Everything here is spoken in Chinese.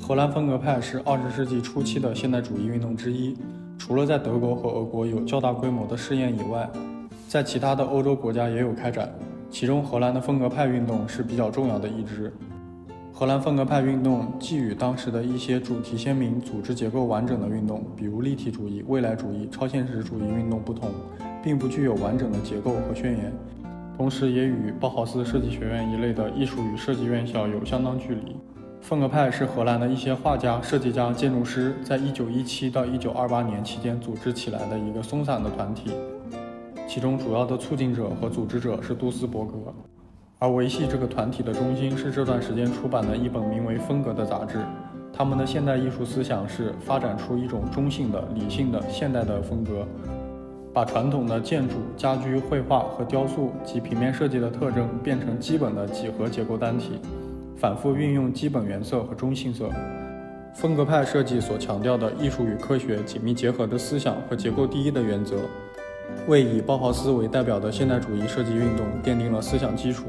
荷兰风格派是二十世纪初期的现代主义运动之一。除了在德国和俄国有较大规模的试验以外，在其他的欧洲国家也有开展。其中，荷兰的风格派运动是比较重要的一支。荷兰风格派运动既与当时的一些主题鲜明、组织结构完整的运动，比如立体主义、未来主义、超现实主义运动不同，并不具有完整的结构和宣言，同时也与包豪斯设计学院一类的艺术与设计院校有相当距离。风格派是荷兰的一些画家、设计家、建筑师在1917到1928年期间组织起来的一个松散的团体，其中主要的促进者和组织者是杜斯伯格，而维系这个团体的中心是这段时间出版的一本名为《风格》的杂志。他们的现代艺术思想是发展出一种中性的、理性的、现代的风格，把传统的建筑、家居、绘画和雕塑及平面设计的特征变成基本的几何结构单体。反复运用基本原色和中性色，风格派设计所强调的艺术与科学紧密结合的思想和结构第一的原则，为以包豪斯为代表的现代主义设计运动奠定了思想基础。